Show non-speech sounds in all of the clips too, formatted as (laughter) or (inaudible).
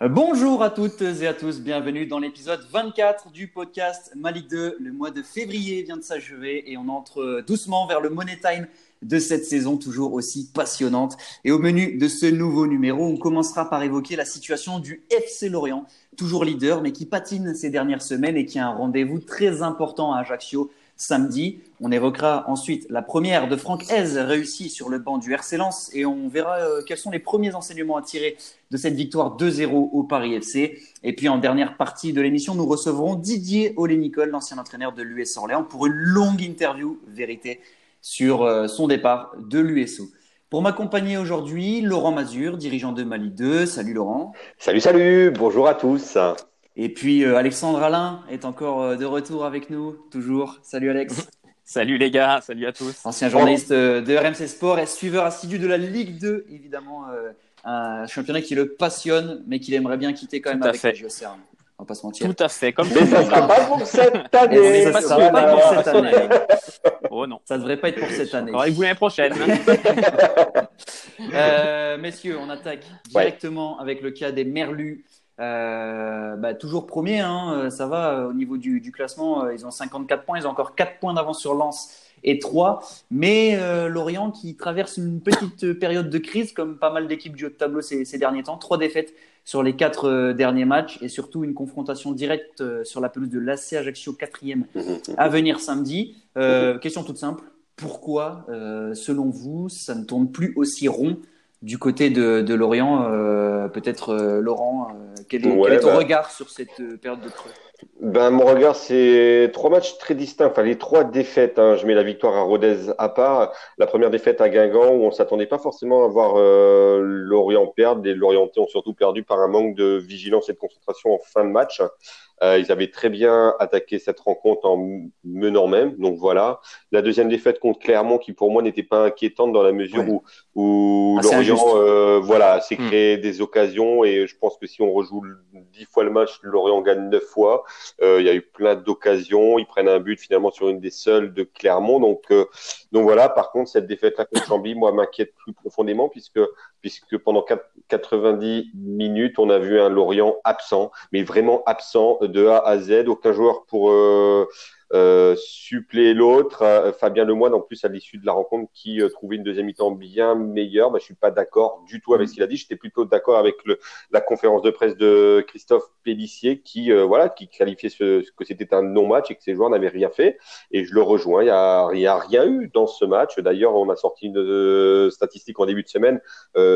Bonjour à toutes et à tous, bienvenue dans l'épisode 24 du podcast Malik 2. Le mois de février vient de s'achever et on entre doucement vers le Money Time de cette saison toujours aussi passionnante. Et au menu de ce nouveau numéro, on commencera par évoquer la situation du FC Lorient, toujours leader mais qui patine ces dernières semaines et qui a un rendez-vous très important à Ajaccio samedi. On évoquera ensuite la première de Franck Hez réussie sur le banc du RC Lens et on verra euh, quels sont les premiers enseignements à tirer de cette victoire 2-0 au Paris FC. Et puis en dernière partie de l'émission, nous recevrons Didier Olé-Nicole, l'ancien entraîneur de l'US Orléans, pour une longue interview vérité sur euh, son départ de l'USO. Pour m'accompagner aujourd'hui, Laurent Mazur, dirigeant de Mali 2. Salut Laurent. Salut, salut, bonjour à tous. Et puis euh, Alexandre Alain est encore euh, de retour avec nous, toujours. Salut Alex. (laughs) Salut les gars, salut à tous. Ancien journaliste euh, de RMC Sport et suiveur assidu de la Ligue 2, évidemment, un championnat qui le passionne, mais qu'il aimerait bien quitter quand même avec fait. le On va pas se mentir. Tout à fait. Comme mais ça ne sera pas pour cette (laughs) année. Ça sera pas pour cette année. Oh non. Ça devrait pas être pour cette année. Avec vous l'année prochaine. (laughs) euh, messieurs, on attaque directement avec le cas des Merlus. Euh, bah, toujours premier, hein, euh, ça va euh, au niveau du, du, classement. Ils ont 54 points, ils ont encore 4 points d'avance sur Lens et 3. Mais euh, Lorient qui traverse une petite période de crise, comme pas mal d'équipes du haut de tableau ces, ces, derniers temps. Trois défaites sur les quatre euh, derniers matchs et surtout une confrontation directe sur la pelouse de l'AC Ajaccio 4e à venir samedi. question toute simple. Pourquoi, selon vous, ça ne tourne plus aussi rond du côté de, de Lorient, euh, peut-être euh, Laurent, euh, quel, est, ouais, quel est, ton bah, regard sur cette période de creux? Ben, Mon regard, c'est trois matchs très distincts, enfin les trois défaites. Hein. Je mets la victoire à Rodez à part. La première défaite à Guingamp, où on s'attendait pas forcément à voir Lorient perdre. Les Lorientais ont surtout perdu par un manque de vigilance et de concentration en fin de match. Euh, ils avaient très bien attaqué cette rencontre en menant même. Donc voilà. La deuxième défaite contre Clermont, qui pour moi n'était pas inquiétante dans la mesure où, où Lorient, euh, voilà, s'est hmm. créé des occasions et je pense que si on rejoue dix fois le match, Lorient gagne neuf fois. Euh, il y a eu plein d'occasions. Ils prennent un but finalement sur une des seules de Clermont. Donc donc voilà. Par contre, cette défaite-là contre Chambly, moi, m'inquiète plus profondément puisque puisque pendant 90 minutes, on a vu un Lorient absent, mais vraiment absent de A à Z. Aucun joueur pour euh, suppléer l'autre. Euh, Fabien Lemoine, en plus, à l'issue de la rencontre, qui euh, trouvait une deuxième mi-temps bien meilleure. Bah, je suis pas d'accord du tout avec ce qu'il a dit. J'étais plutôt d'accord avec la conférence de presse de Christophe Pellissier, qui euh, voilà, qui qualifiait que c'était un non-match et que ses joueurs n'avaient rien fait. Et je le rejoins. Il y a, rien eu dans ce match. D'ailleurs, on a sorti une statistique en début de semaine.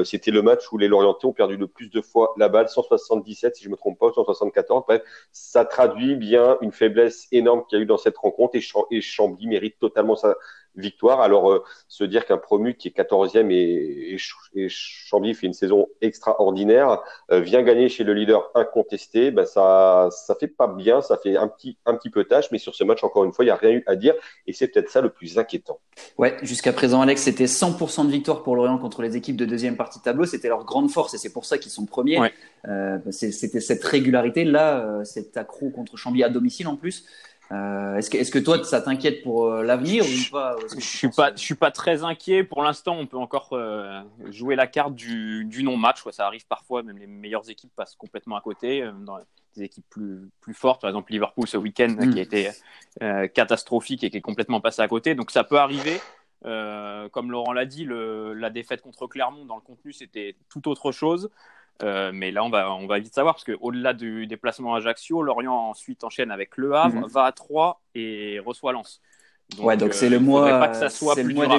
c'était le match où les Lorientais ont perdu le plus de fois la balle, 177 si je me trompe pas, 174. Bref, ça traduit bien une faiblesse énorme qu'il y a eu dans cette cette rencontre et, Chambly mérite totalement sa victoire. Alors, euh, se dire qu'un promu qui est 14e et, et, Chambly fait une saison extraordinaire, euh, vient gagner chez le leader incontesté, ben ça ça fait pas bien, ça fait un petit, un petit peu tâche, mais sur ce match, encore une fois, il n'y a rien eu à dire et c'est peut-être ça le plus inquiétant. Ouais, jusqu'à présent, Alex, c'était 100% de victoire pour Lorient contre les équipes de deuxième partie de tableau. C'était leur grande force et c'est pour ça qu'ils sont premiers. Euh, c'était cette régularité. Là, cet accro contre Chambly à domicile en plus. Euh, est-ce que, est que, toi, ça t'inquiète pour euh, l'avenir ou pas Je suis pas, je suis pas très inquiet. Pour l'instant, on peut encore euh, jouer la carte du, du non-match. Ça arrive parfois, même les meilleures équipes passent complètement à côté. Euh, dans des équipes plus, plus fortes, par exemple Liverpool ce week-end mm. qui a été catastrophique et qui est complètement passé à côté. Donc ça peut arriver. comme Laurent l'a dit, le, la défaite contre Clermont dans le contenu, c'était tout autre chose. Euh, mais là, on va, on va vite savoir parce qu'au-delà du déplacement à Ajaccio, Lorient ensuite enchaîne avec Le Havre, mhm. va à Troyes et reçoit Lens. Donc, ouais, donc c'est le euh, mois. pas que ça soit plus le mois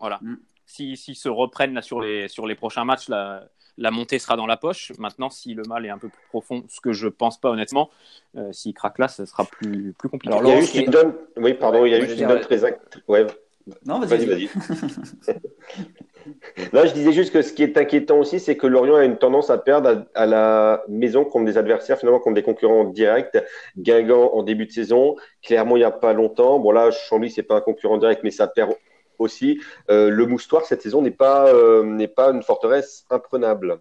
Voilà. Mm. S'ils si, se reprennent là, sur, les, sur les prochains matchs, la, la montée sera dans la poche. Maintenant, si le mal est un peu plus profond, ce que je pense pas honnêtement, euh, s'il craque là, ça sera plus, plus compliqué. Alors, il y a juste une donne. Oui, pardon, il y a juste une donne très. Ouais. Non, vas-y, vas-y. (laughs) Là, je disais juste que ce qui est inquiétant aussi, c'est que Lorient a une tendance à perdre à, la maison contre des adversaires, finalement, contre des concurrents directs. Guingamp en début de saison, Clermont il n'y a pas longtemps. Bon là, Chambly c'est pas un concurrent direct, mais ça perd aussi. Euh, le Moustoir cette saison n'est pas euh, n'est pas une forteresse imprenable.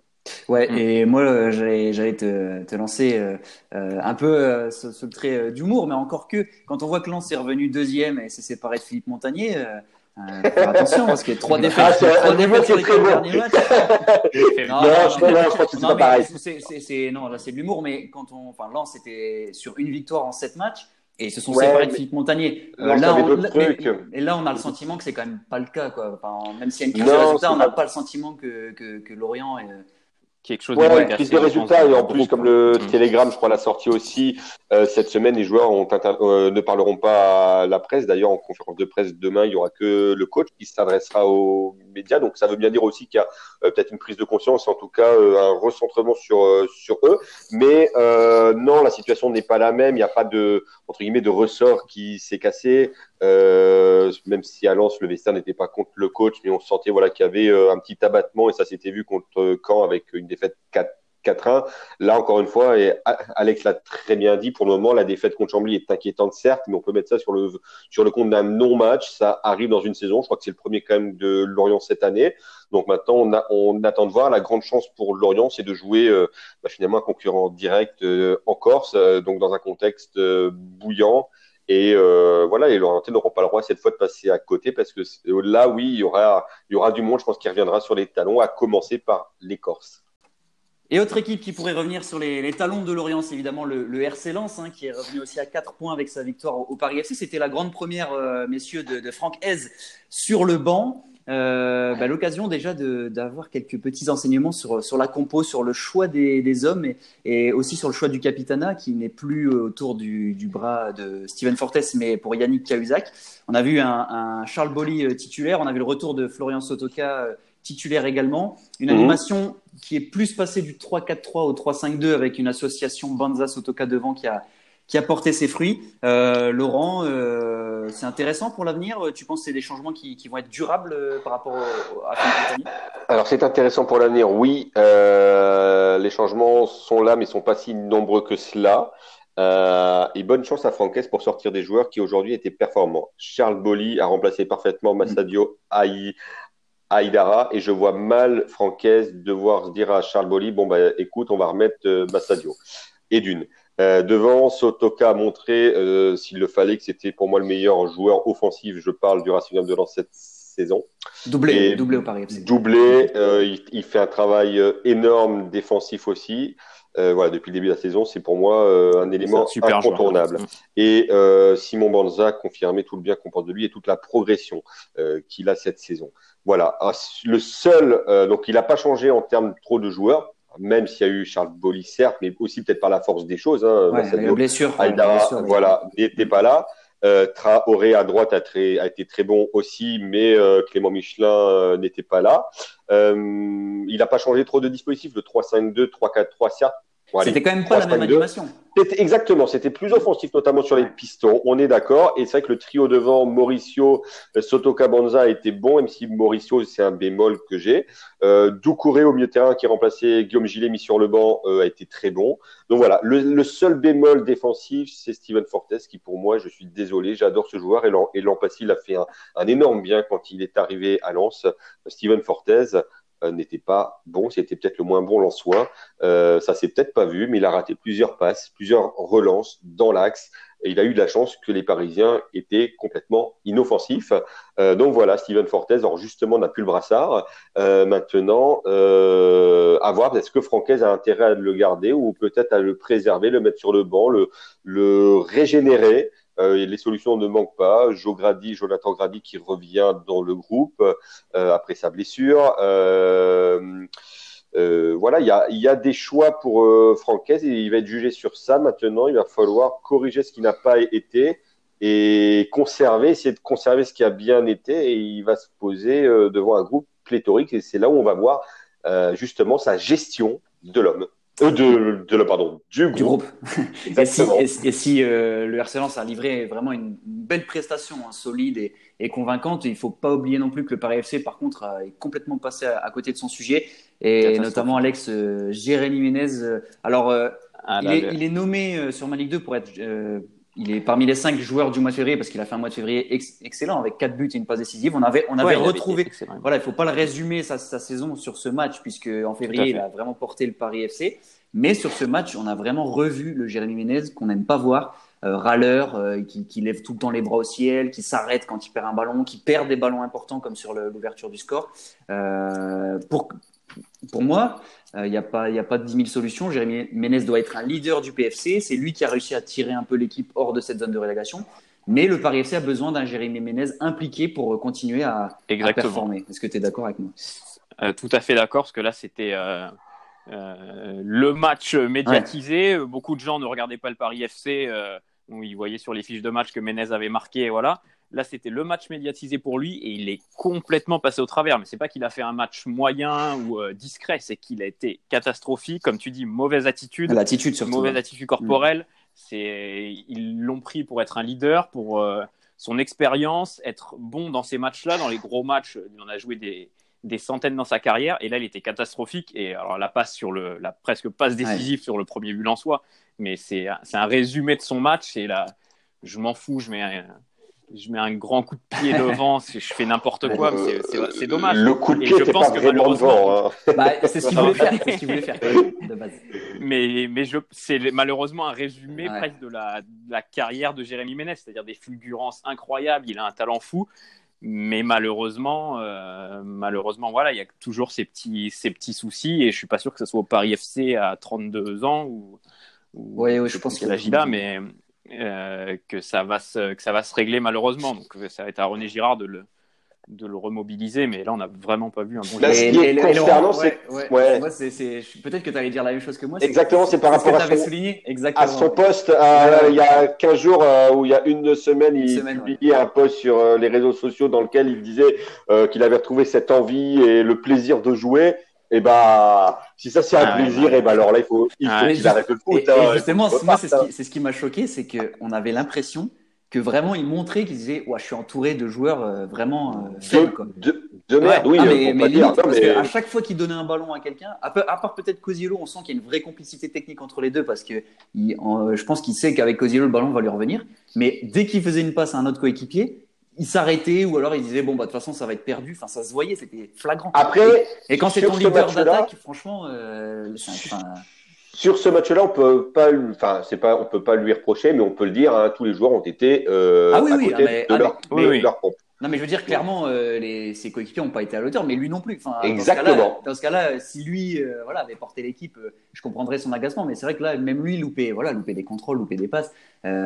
Ouais, mm. et moi, j'allais te, te, lancer euh, un peu ce, ce, trait d'humour, mais encore que quand on voit que Lens est revenu deuxième et s'est séparé de Philippe Montagnier, euh, attention parce que trois défaites, ah, trois défaites sur les quatre derniers matchs. (laughs) non, non, je, crois que c'est pas pareil. C'est, non, là c'est de l'humour, mais quand on, enfin, Lens c'était sur une victoire en sept matchs et ils se sont séparés de Philippe Montagnier. Euh, là, on, et là, on a le sentiment que c'est quand même pas le cas, quoi. Enfin, même s'il y a une crise de résultats, on n'a pas le sentiment que, que, que Lorient est quelque chose ouais, de prise de résultats et en plus comme le mm. Télégramme je crois l'a sorti aussi euh, cette semaine les joueurs ont euh, ne parleront pas à la presse. D'ailleurs en conférence de presse demain il y aura que le coach qui s'adressera aux médias. Donc ça veut bien dire aussi qu'il y a euh, peut-être une prise de conscience en tout cas un recentrement sur sur eux. Mais non la situation n'est pas la même. Il n'y a pas de entre guillemets de ressort qui s'est cassé. Même si à Lens le vestiaire n'était pas contre le coach, mais on sentait voilà qu'il y avait un petit abattement et ça s'était vu contre Caen avec une défaite 4 4-1. Là, encore une fois, et Alex l'a très bien dit, pour le moment, la défaite contre Chambly est inquiétante, certes, mais on peut mettre ça sur le, sur le compte d'un non-match. Ça arrive dans une saison. Je crois que c'est le premier quand même de Lorient cette année. Donc maintenant, on, attend de voir. La grande chance pour Lorient, c'est de jouer euh, bah, finalement un concurrent direct en Corse, donc dans un contexte bouillant et euh, voilà, les Lorientais n'auront pas le droit cette fois de passer à côté parce que là, oui, il y aura, il y aura du monde, je pense, qui reviendra sur les talons, à commencer par les Corses. Et autre équipe qui pourrait revenir sur les, talons de Lorient, c'est évidemment le, RC Lens, hein, qui est revenu aussi à 4 points avec sa victoire au, Paris FC. C'était la grande première, euh, messieurs, de, Franck Hez sur le banc. Euh, bah, l'occasion déjà d'avoir quelques petits enseignements sur, sur la compo, sur le choix des, hommes et, aussi sur le choix du capitana qui n'est plus autour du, bras de Steven Fortes mais pour Yannick Cahuzac. On a vu un, Charles Bolly euh, titulaire, on a vu le retour de Florian Sotoka euh, titulaire également. Une mhm. animation qui est plus passée du 3-4-3 au 3-5-2 avec une association Banza-Sotoka devant qui a, qui a porté ses fruits. Euh, Laurent, euh, c'est intéressant pour l'avenir? Tu penses que c'est des changements qui, qui, vont être durables euh, par rapport à Compagnie Alors c'est intéressant pour l'avenir, oui. Les changements sont là, mais sont pas si nombreux que cela. Et bonne chance à Franquès pour sortir des joueurs qui aujourd'hui étaient performants. Charles Bolly a remplacé parfaitement Massadio Aïdara et je vois mal Franquès devoir se dire à Charles Bolly bon bah écoute on va remettre Massadio et d'une euh, devant, Sotoka a montré, euh, s'il le fallait, que c'était pour moi le meilleur joueur offensif. Je parle du Racing de Lens cette saison. Doublé, doublé au Paris Doublé, euh, il, il, fait un travail euh, énorme défensif aussi. Euh, voilà, depuis le début de la saison, c'est pour moi un élément incontournable. Et Simon Banza confirmé tout le bien qu'on pense de lui et toute la progression qu'il a cette saison. Voilà, ah, le seul, donc il n'a pas changé en termes trop de joueurs même s'il y a eu Charles Bolly, certes, mais aussi peut-être par la force des choses. Hein, ouais, blessure, voilà, n'était pas là. Euh, Traoré à droite a, très, a, été très bon aussi, mais euh, Clément Michelin euh, n'était pas là. Euh, il n'a pas changé trop de dispositifs. Le 3-5-2, 3-4-3, certes. C'était quand même pas la même animation. Exactement, c'était plus offensif, notamment sur les pistons. On est d'accord. Et c'est vrai que le trio devant, Mauricio, euh, Soto Cabanza a été bon, même si Mauricio, c'est un bémol que j'ai. Euh, Doucouré au milieu de terrain qui remplaçait Guillaume Gillet mis sur le banc euh, a été très bon. Donc voilà, le, seul bémol défensif, c'est Steven Fortes qui pour moi, je suis désolé, j'adore ce joueur et l'an passé, il a fait un, un, énorme bien quand il est arrivé à Lens. Steven Fortes, n'était pas bon, c'était peut-être le moins bon Lensois. Euh, ça s'est peut-être pas vu, mais il a raté plusieurs passes, plusieurs relances dans l'axe. Et il a eu de la chance que les Parisiens étaient complètement inoffensifs. Euh, donc voilà, Steven Fortes, alors justement, n'a plus le brassard. Euh, maintenant, euh, à voir, est-ce que Francaise a intérêt à le garder ou peut-être à le préserver, le mettre sur le banc, le régénérer? Euh, les solutions ne manquent pas. Joe Grady, Jonathan Grady qui revient dans le groupe euh, après sa blessure. Euh, euh voilà, il y a, des choix pour euh, et il va être jugé sur ça. Maintenant, il va falloir corriger ce qui n'a pas été et conserver, essayer de conserver ce qui a bien été. Et il va se poser devant un groupe pléthorique et c'est là où on va voir justement sa gestion de l'homme. Euh, de, de, pardon, du groupe. (laughs) et si, et, si euh, le RC Lens a livré vraiment une, belle prestation hein, solide et, et, convaincante, il ne faut pas oublier non plus que le Paris FC, par contre, est complètement passé à, côté de son sujet. Et notamment Alex euh, Jérémy Ménez. Euh, alors, ah, il, est, il, est, nommé sur ma Ligue 2 pour être il est parmi les cinq joueurs du mois de février parce qu'il a fait un mois de février excellent avec quatre buts et une passe décisive. On avait, on avait retrouvé. Voilà, il faut pas le résumer sa, sa, saison sur ce match puisque en février il a vraiment porté le Paris FC. Mais sur ce match, on a vraiment revu le Jérémy Ménez qu'on n'aime pas voir. Euh, râleur, euh, qui, qui, lève tout le temps les bras au ciel, qui s'arrête quand il perd un ballon, qui perd des ballons importants comme sur l'ouverture du score. Euh, pour, pour moi, il euh, n'y a, pas, y a pas de 10 000 solutions. Jérémy Ménez doit être un leader du PFC. C'est lui qui a réussi à tirer un peu l'équipe hors de cette zone de relégation. Mais le Paris FC a besoin d'un Jérémy Ménez impliqué pour continuer à, performer. Est-ce que tu es d'accord avec moi? Euh, Tout à fait d'accord, parce que là, c'était euh, le match médiatisé. Beaucoup de gens ne regardaient pas le Paris FC. où ils voyaient sur les fiches de match que Ménez avait marqué. Et voilà. Là, c'était le match médiatisé pour lui et il est complètement passé au travers. Mais c'est pas qu'il a fait un match moyen ou euh, discret, c'est qu'il a été catastrophique. Comme tu dis, mauvaise attitude. L'attitude surtout. Mauvaise attitude corporelle. C'est, ils l'ont pris pour être un leader, pour euh, son expérience, être bon dans ces matchs-là, dans les gros matchs. Il en a joué des, des centaines dans sa carrière et là, il était catastrophique. Et alors, la passe sur le, la presque passe décisive sur le premier but en soi, mais c'est, c'est un résumé de son match. Et là, je m'en fous, je mets un, je mets un grand coup de pied (laughs) devant, je fais n'importe quoi, c'est dommage. Le coup de pied, c'est pas vraiment devant. Hein. Bah, c'est ce qu'il voulait faire, c'est ce qu'il voulait faire (laughs) de base. Mais, mais c'est malheureusement un résumé presque de la, la, carrière de Jérémy Ménez, c'est-à-dire des fulgurances incroyables, il a un talent fou, mais malheureusement, euh, malheureusement, voilà, il y a toujours ces petits, ces petits soucis, et je suis pas sûr que ce soit au Paris FC à 32 ans ou, ou oui, oui, je pense qu'il agit là, mais euh, que, ça va se, que ça va se régler malheureusement. Donc ça va être à René Girard de le, de le remobiliser, mais là on n'a vraiment pas vu un bon. Là, ce qui est concernant, c'est ouais, peut-être que tu allais dire la même chose que moi. Exactement, c'est par rapport à son, souligné. Exactement. à son poste. Euh, il y a 15 jours euh, ou il y a une semaine, il publiait un post sur les réseaux sociaux dans lequel il disait qu'il avait retrouvé cette envie et le plaisir de jouer et eh bah si ça c'est un ah plaisir, et eh bah alors là il faut il faut qu'il arrête le foot. Et, hein, justement, moi c'est ce qui, ce qui m'a choqué, c'est qu'on avait l'impression que vraiment il montrait qu'il disait ouais, je suis entouré de joueurs euh, vraiment euh, faibles. Quoi. De, de merde, oui, ah, mais, mais dire. parce mais... à chaque fois qu'il donnait un ballon à quelqu'un, à, part peut-être Cosiello, on sent qu'il y a une vraie complicité technique entre les deux parce que il, je pense qu'il sait qu'avec Cosiello le ballon va lui revenir. Mais dès qu'il faisait une passe à un autre coéquipier, il s'arrêtait ou alors il disait bon bah de toute façon ça va être perdu. Enfin ça se voyait, c'était flagrant. Après et, quand c'est ton leader d'attaque, franchement, euh, sur ce match-là, on peut pas, enfin c'est pas, on peut pas lui reprocher, mais on peut le dire. Hein, tous les joueurs ont été euh, ah oui, à oui, côté mais, de, ah, leur, de leur pompe. Non, mais je veux dire, clairement, euh, les, ses coéquipiers n'ont pas été à l'auteur, mais lui non plus. Enfin, Exactement. Dans ce cas-là, si lui euh, voilà, avait porté l'équipe, euh, je comprendrais son agacement. Mais c'est vrai que là, même lui, loupé, voilà, loupé des contrôles, loupé des passes,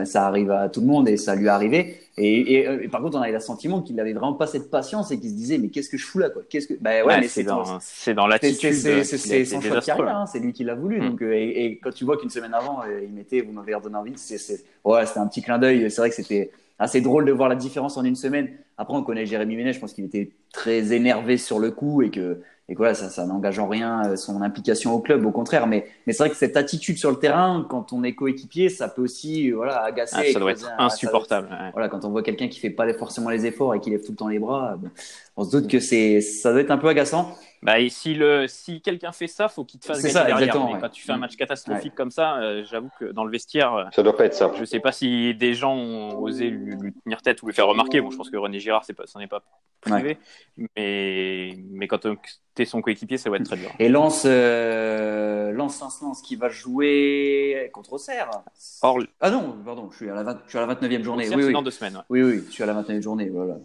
ça arrive à tout le monde et ça lui est arrivé. Et, et, par contre, on avait le sentiment qu'il n'avait vraiment pas cette patience et qu'il se disait, mais qu'est-ce que je fous là quoi? Qu'est-ce que bah, ouais, mais c'est dans, c'est dans l'attitude. C'est son choix de carrière, hein, c'est lui qui l'a voulu. Mm. Donc, et, et, quand tu vois qu'une semaine avant, il mettait, vous m'avez redonné envie, c'est ouais, c'était un petit clin d'œil. C'est vrai que c'était assez drôle de voir la différence en une semaine. Après, on connaît Jérémy Ménez, je pense qu'il était très énervé sur le coup et que, et voilà, ça, ça n'engage en rien euh, son implication au club, au contraire. Mais, mais c'est vrai que cette attitude sur le terrain, quand on est coéquipier, ça peut aussi voilà, agacer. Ah, ça doit être insupportable. Voilà, quand on voit quelqu'un qui fait pas forcément les efforts et qui lève tout le temps les bras, on se doute que c'est, ça doit être un peu agaçant. Bah, et si, le, si quelqu'un fait ça, faut qu'il te fasse gagner ça, derrière. Mais quand tu fais un match catastrophique comme ça, euh, j'avoue que dans le vestiaire, euh, ça doit pas être simple. Je sais pas si des gens ont osé lui, tenir tête ou lui faire remarquer. Bon, je pense que René Girard, c'est pas, ça n'est pas privé, mais, mais quand tu es son coéquipier, ça va être très dur. Et Lance, euh, Lance Lance qui va jouer contre Auxerre. Ah non, pardon, je suis à la, 20, je suis à la 29e journée. oui, oui. dans deux semaines. Oui, oui, je suis à la 29e journée. Voilà.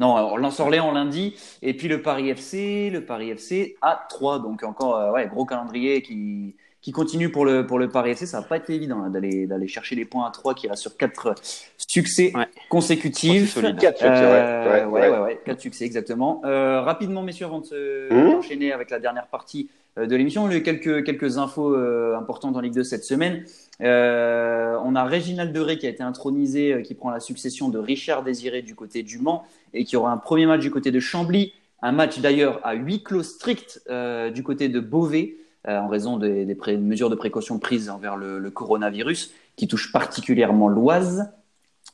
Non, alors Lens Orléans lundi, et puis le Paris FC, le Paris FC à 3. Donc encore, euh, ouais, gros calendrier qui, qui continue pour le, pour le Paris FC. Ça va pas été évident hein, d'aller, d'aller chercher les points à 3 qui reste sur 4 succès consécutifs. 4 succès, euh, ouais, ouais, ouais, 4 succès exactement. Euh, rapidement, messieurs, avant de mmh. enchaîner avec la dernière partie euh, de l'émission, y a eu quelques, quelques infos euh, importantes en Ligue 2 cette semaine. Euh, on a Réginald Deré qui a été intronisé, euh, qui prend la succession de Richard Désiré du côté du Mans et qui aura un premier match du côté de Chambly, un match d'ailleurs à huis clos strict euh, du côté de Beauvais en raison des, des mesures de précaution prises envers le, le, coronavirus qui touche particulièrement l'Oise.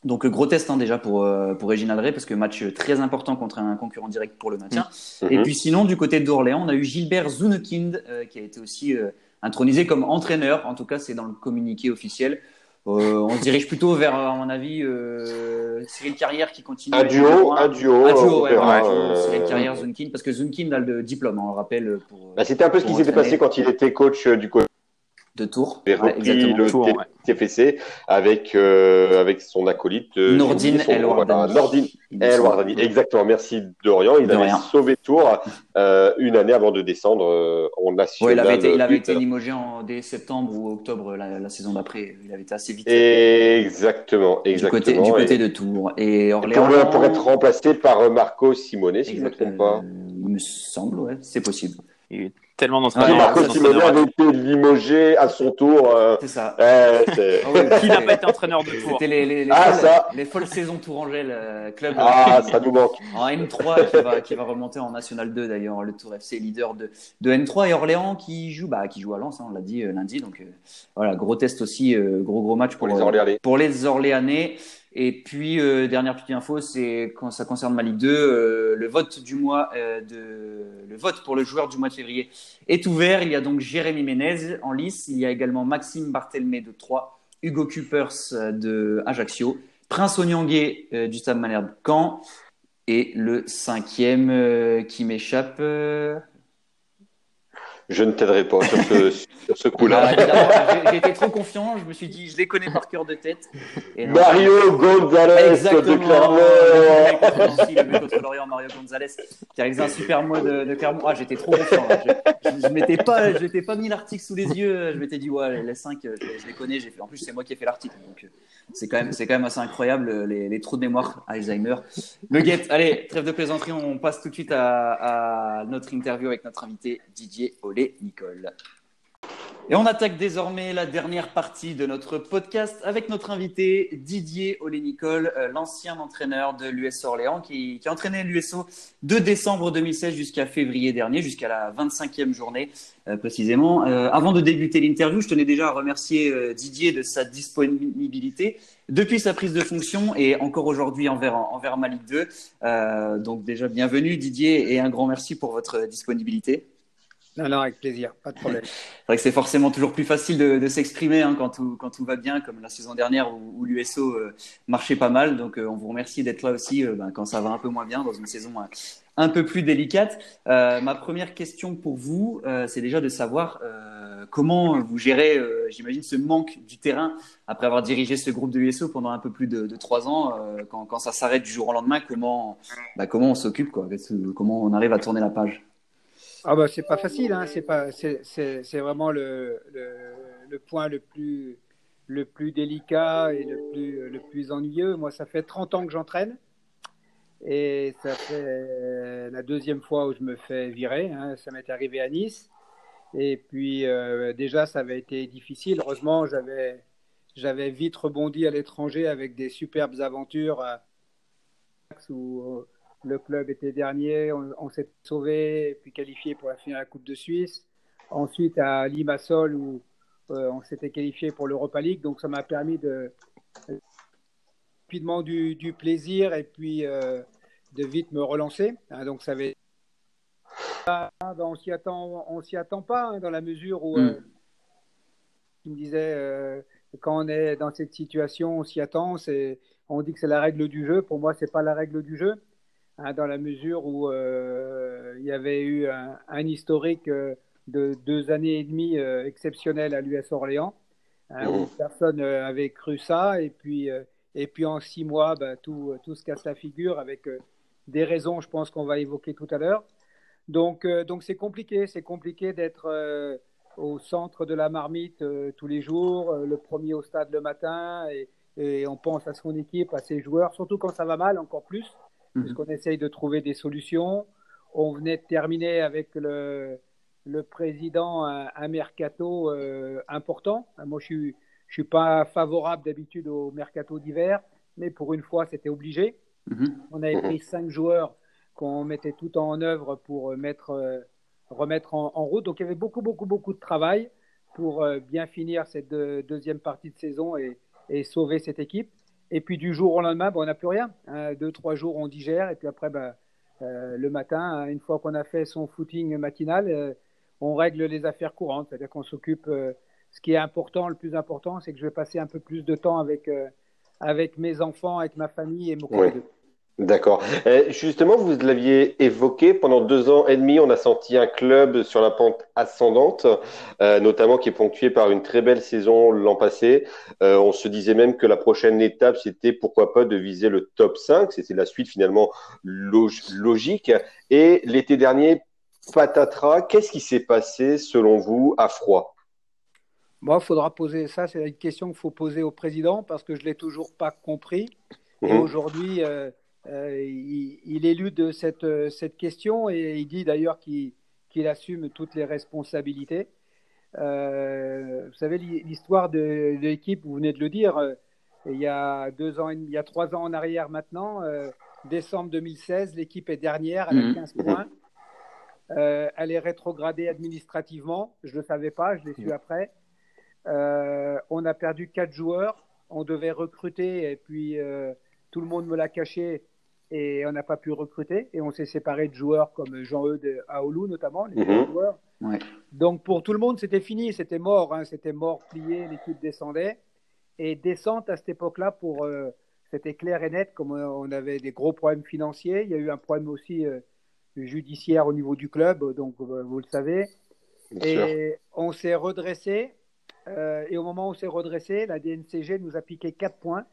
Donc gros test hein, déjà pour pour Réginald Ray parce que match très important contre un concurrent direct pour le maintien. Mmh. Et puis sinon du côté d'Orléans, on a eu Gilbert Zunekind qui a été aussi intronisé comme entraîneur. En tout cas, c'est dans le communiqué officiel. on se dirige plutôt vers, à mon avis, Cyril Carrière qui continue. Un duo, un duo. Un duo, ouais, Cyril Carrière, Zunkin, parce que Zunkin a le diplôme, hein, on le rappelle. Bah, C'était un peu ce qui s'était passé quand il était coach du côté de Tours. Et repris le Tour, TFC avec, euh, avec son acolyte. Euh, Nordine El Wardani. Nordine El Wardani. Exactement. Merci Dorian. Il avait sauvé Tours euh, une année avant de descendre en national. Ouais, il avait été, il avait été limogé en dès septembre ou octobre la, la saison d'après. Il avait été assez vite. Exactement. exactement. Du côté, du côté de Tours. Et Orléans. Pour, pour, être remplacé par Marco Simone, si je ne me trompe pas. Il me semble, ouais. C'est possible. Et tellement d'entraîneurs. Ouais, Marco Simone avait été limogé à son tour. Euh, c'est ça. Euh, Qui n'a pas été entraîneur de tour C'était les, les, les, ah, folles, ça. les folles saisons Tourangelle euh, club. Ah, ça nous manque. En N3 qui va, qui va remonter en National 2 d'ailleurs. Le Tour FC leader de, de N3 et Orléans qui joue, bah, qui joue à Lens, hein, on l'a dit euh, lundi. Donc euh, voilà, gros test aussi, euh, gros gros match pour, pour les Orléanais. Pour les Orléanais. Et puis, euh, dernière petite info, c'est quand ça concerne ma Ligue 2, euh, le vote du mois euh, le vote pour le joueur du mois de février est ouvert. Il y a donc Jérémy Ménez en lice. Il y a également Maxime Barthelmé de 3, Hugo Kupers de Ajaccio, Prince Onyangé du Stade Malherbe Caen et le cinquième qui m'échappe. Je ne t'aiderai pas sur ce, (laughs) sur ce coup-là. Ah, j'ai été trop confiant, je me suis dit, je les connais par cœur de tête. Et Mario Gonzalez Exactement. de Clermont. le mec contre Lorient, Mario Gonzalez, qui a réalisé un super mois de, de Clermont. Ah, j'étais trop confiant. Je, je, je m'étais pas, pas mis l'article sous les yeux. Je m'étais dit, ouais, les 5, je, je les connais. J'ai fait. En plus, c'est moi qui ai fait l'article. Donc, c'est quand même, c'est quand même assez incroyable les, les trous de mémoire Alzheimer. Le guette. Allez, trêve de plaisanterie. On passe tout de suite à, à notre interview avec notre invité Didier Nicole. Et on attaque désormais la dernière partie de notre podcast avec notre invité Didier Olé-Nicole, euh, l'ancien entraîneur de l'US Orléans qui, a entraîné l'USO de décembre 2016 jusqu'à février dernier, jusqu'à la 25e journée euh, précisément. Euh, avant de débuter l'interview, je tenais déjà à remercier Didier de sa disponibilité depuis sa prise de fonction et encore aujourd'hui envers, envers ma Ligue 2. donc déjà bienvenue Didier et un grand merci pour votre disponibilité. Non, non, avec plaisir, pas de problème. C'est vrai que c'est forcément toujours plus facile de, s'exprimer hein, quand, tout, va bien, comme la saison dernière où, l'USO euh, marchait pas mal. Donc euh, on vous remercie d'être là aussi euh, ben, quand ça va un peu moins bien, dans une saison un peu plus délicate. ma première question pour vous, c'est déjà de savoir comment vous gérez, j'imagine, ce manque du terrain après avoir dirigé ce groupe de l'USO pendant un peu plus de, trois ans. Quand, ça s'arrête du jour au lendemain, comment, comment on s'occupe, comment on arrive à tourner la page? Ah bah c'est pas facile, hein. c'est pas, c'est, vraiment le, le, point le plus, le plus délicat et le plus, le plus ennuyeux. Moi, ça fait 30 ans que j'entraîne et ça fait la deuxième fois où je me fais virer. Hein. Ça m'est arrivé à Nice et puis euh, déjà ça avait été difficile. Heureusement, j'avais, j'avais vite rebondi à l'étranger avec des superbes aventures à le club était dernier, on, on s'est sauvé, puis qualifié pour la finale de la Coupe de Suisse. Ensuite à Limassol où euh, on s'était qualifié pour l'Europa League, donc ça m'a permis de rapidement du, du, plaisir et puis euh, de vite me relancer. Hein, donc ça avait on s'y attend, on s'y attend pas hein, dans la mesure où mm. euh, il me disait quand on est dans cette situation, on s'y attend. On dit que c'est la règle du jeu. Pour moi, c'est pas la règle du jeu hein, dans la mesure où euh, il y avait eu un, un historique euh, de deux années et demie euh, exceptionnel à l'US Orléans, hein, où personne euh, avait cru ça, et puis, et puis en six mois, bah, tout, tout se casse la figure avec des raisons, je pense qu'on va évoquer tout à l'heure. Donc, donc c'est compliqué, c'est compliqué d'être au centre de la marmite tous les jours, le premier au stade le matin, et, et on pense à son équipe, à ses joueurs, surtout quand ça va mal, encore plus puisqu'on essaye de trouver des solutions? On venait de terminer avec le, le président un, un mercato euh, important. Moi, je ne je suis pas favorable d'habitude au mercato d'hiver, mais pour une fois, c'était obligé. Mhm. On avait pris cinq joueurs qu'on mettait tout en œuvre pour mettre, euh, remettre en, en, route. Donc, il y avait beaucoup, beaucoup, beaucoup de travail pour euh, bien finir cette de, deuxième partie de saison et, et sauver cette équipe. Et puis du jour au lendemain, ben, on n'a plus rien. Hein, deux, trois jours, on digère. Et puis après, ben, euh, le matin, une fois qu'on a fait son footing matinal, euh, on règle les affaires courantes. C'est-à-dire qu'on s'occupe euh, ce qui est important, le plus important, c'est que je vais passer un peu plus de temps avec, avec mes enfants, avec ma famille et m'occuper d'eux. D'accord. Justement, vous l'aviez évoqué, pendant deux ans et demi, on a senti un club sur la pente ascendante, euh, notamment qui est ponctué par une très belle saison l'an passé. Euh, on se disait même que la prochaine étape, c'était pourquoi pas de viser le top 5. C'était la suite finalement logique. Et l'été dernier, patatras, qu'est-ce qui s'est passé selon vous à froid? Moi, il faudra poser ça, c'est une question qu'il faut poser au président parce que je ne l'ai toujours pas compris. Et mmh. aujourd'hui, euh, euh, il, élude de cette, euh, cette question et il dit d'ailleurs qu'il assume toutes les responsabilités. Euh, vous savez, l'histoire de, l'équipe, vous venez de le dire, il y a deux ans, il y a trois ans en arrière maintenant, décembre 2016, l'équipe est dernière, elle a 15 mmh. points. elle est rétrogradée administrativement, je ne le savais pas, je l'ai su mmh. après. on a perdu quatre joueurs, on devait recruter et puis tout le monde me l'a caché et on n'a pas pu recruter et on s'est séparé de joueurs comme Jean-Eudes Aoulou notamment, les mhm. joueurs. Donc pour tout le monde, c'était fini, c'était mort, hein, c'était mort, plié, l'équipe descendait. Et descente à cette époque-là, pour euh, c'était clair et net, comme on avait des gros problèmes financiers, il y a eu un problème aussi euh, judiciaire au niveau du club, donc euh, vous le savez. et on s'est redressé, et au moment où on s'est redressé, la DNCG nous a piqué 4 points.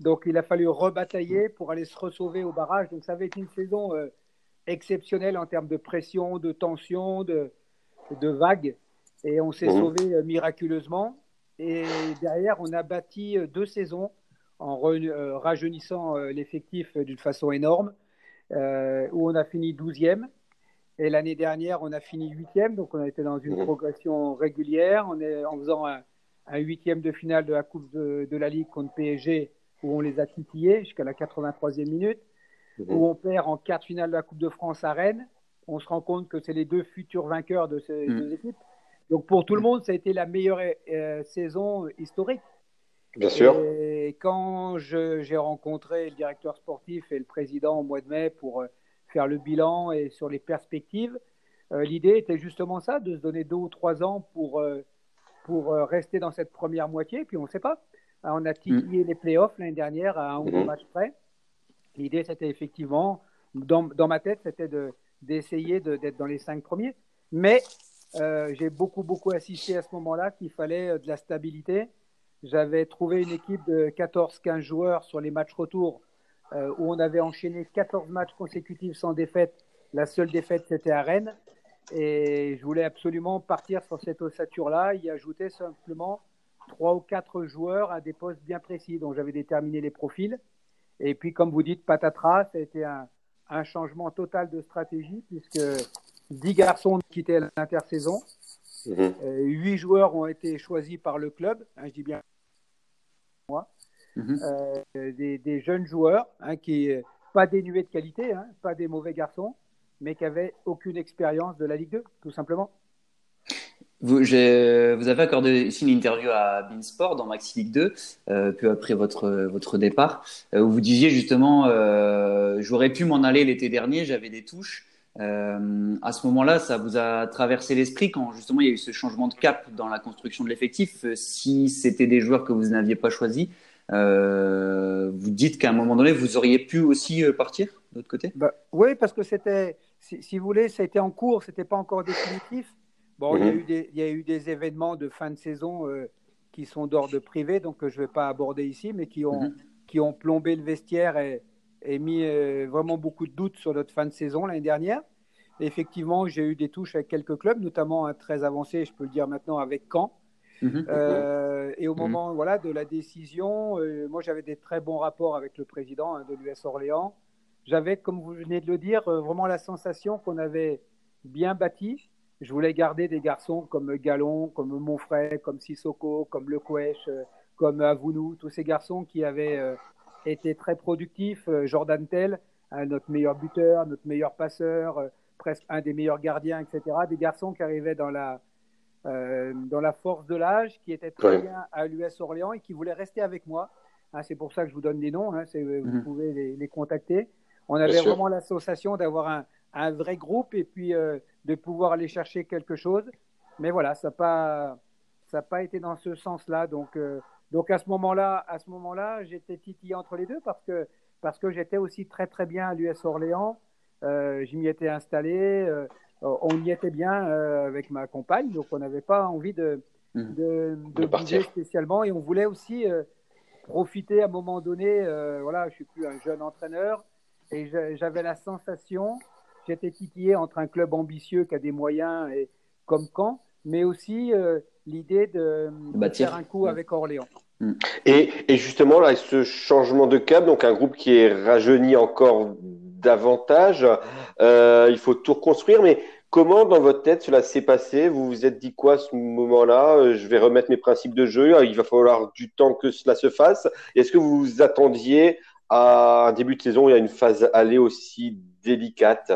Donc il a fallu rebatailler pour aller se sauver au barrage. Donc ça avait été une saison euh, exceptionnelle en termes de pression, de tension, de, de vagues. Et on s'est mmh. sauvé euh, miraculeusement. Et derrière, on a bâti euh, deux saisons en rajeunissant l'effectif d'une façon énorme, où on a fini 12e. Et l'année dernière, on a fini 8e. Donc on a été dans une mmh. progression régulière. On est, en faisant un, huitième de finale de la Coupe de, de la Ligue contre PSG où on les a titillés jusqu'à la 83e minute, où on perd en quart finale de la Coupe de France à Rennes. On se rend compte que c'est les deux futurs vainqueurs de ces mhm. deux équipes. Donc pour tout le monde, ça a été la meilleure euh, saison historique. Bien sûr. Et quand j'ai rencontré le directeur sportif et le président au mois de mai pour euh, faire le bilan et sur les perspectives, euh, l'idée était justement ça, de se donner deux ou trois ans pour, pour rester dans cette première moitié. Puis on ne sait pas. Ah, on a titillé les playoffs l'année dernière à un ou deux mhm. matchs près. L'idée, c'était effectivement, dans, ma tête, c'était d'essayer d'être dans les cinq premiers. Mais euh, j'ai beaucoup, beaucoup assisté à ce moment-là qu'il fallait euh, de la stabilité. J'avais trouvé une équipe de 14-15 joueurs sur les matchs retour euh, où on avait enchaîné 14 matchs consécutifs sans défaite. La seule défaite, c'était à Rennes. Et je voulais absolument partir sur cette ossature-là, y ajouter simplement trois ou quatre joueurs à des postes bien précis dont j'avais déterminé les profils. Et puis, comme vous dites, patatras, ça a été un, changement total de stratégie puisque dix garçons ont quitté l'intersaison. Mhm. Euh, huit joueurs ont été choisis par le club, hein, je dis bien moi, mhm. euh, des, jeunes joueurs hein, qui pas dénués de qualité, hein, pas des mauvais garçons, mais qui avaient aucune expérience de la Ligue 2, tout simplement. Vous, vous, avez accordé ici une interview à Beansport dans Maxi League 2, euh, peu après votre, votre départ, euh, où vous disiez justement euh, j'aurais pu m'en aller l'été dernier, j'avais des touches. Euh, à ce moment-là, ça vous a traversé l'esprit quand justement il y a eu ce changement de cap dans la construction de l'effectif? Euh, si c'était des joueurs que vous n'aviez pas choisis, euh, vous dites qu'à un moment donné, vous auriez pu aussi partir de l'autre côté? Bah, Oui, parce que c'était, si, si, vous voulez, été en cours, c'était pas encore définitif. Bon, il, y a mhm. eu des, il y a eu des événements de fin de saison euh, qui sont d'ordre privé, donc que je ne vais pas aborder ici, mais qui ont, mhm. qui ont plombé le vestiaire et, et mis euh, vraiment beaucoup de doutes sur notre fin de saison l'année dernière. effectivement, j'ai eu des touches avec quelques clubs, notamment un très avancé, je peux le dire maintenant, avec Caen. Mhm. Euh, et au moment voilà, de la décision, moi j'avais des très bons rapports avec le président hein, de l'US Orléans. J'avais, comme vous venez de le dire, vraiment la sensation qu'on avait bien bâti, je voulais garder des garçons comme Galon, comme Monfray, comme Sissoko, comme Le euh, comme Avounou, tous ces garçons qui avaient euh, été très productifs. Euh, Jordan Tell, notre meilleur buteur, notre meilleur passeur, presque un des meilleurs gardiens, etc. Des garçons qui arrivaient dans la, dans la force de l'âge, qui étaient très bien à l'US Orléans et qui voulaient rester avec moi. Hein, c'est pour ça que je vous donne des noms, hein, vous mhm. pouvez les, contacter. On avait vraiment l'association d'avoir un, un, vrai groupe et puis de pouvoir aller chercher quelque chose. Mais voilà, ça n'a pas, ça pas été dans ce sens-là. Donc, donc à ce moment-là, à ce moment-là, j'étais titillé entre les deux parce que parce que j'étais aussi très très bien à l'US Orléans. Euh, J'y m'y étais installé. on y était bien avec ma compagne, donc on n'avait pas envie de, mmh. de, de, bouger spécialement et on voulait aussi profiter à un moment donné. voilà, je suis plus un jeune entraîneur et j'avais la sensation, j'étais titillé entre un club ambitieux qui a des moyens et, comme Caen, mais aussi euh, l'idée de, faire un coup avec Orléans. Mm. Et, et, justement, là, ce changement de cap, donc un groupe qui est rajeuni encore davantage, euh, il faut tout reconstruire, mais comment dans votre tête cela s'est passé? Vous vous êtes dit quoi à ce moment-là? Euh, Je vais remettre mes principes de jeu, il va falloir du temps que cela se fasse. Est-ce que vous vous attendiez à un début de saison où il y a une phase aller aussi délicate?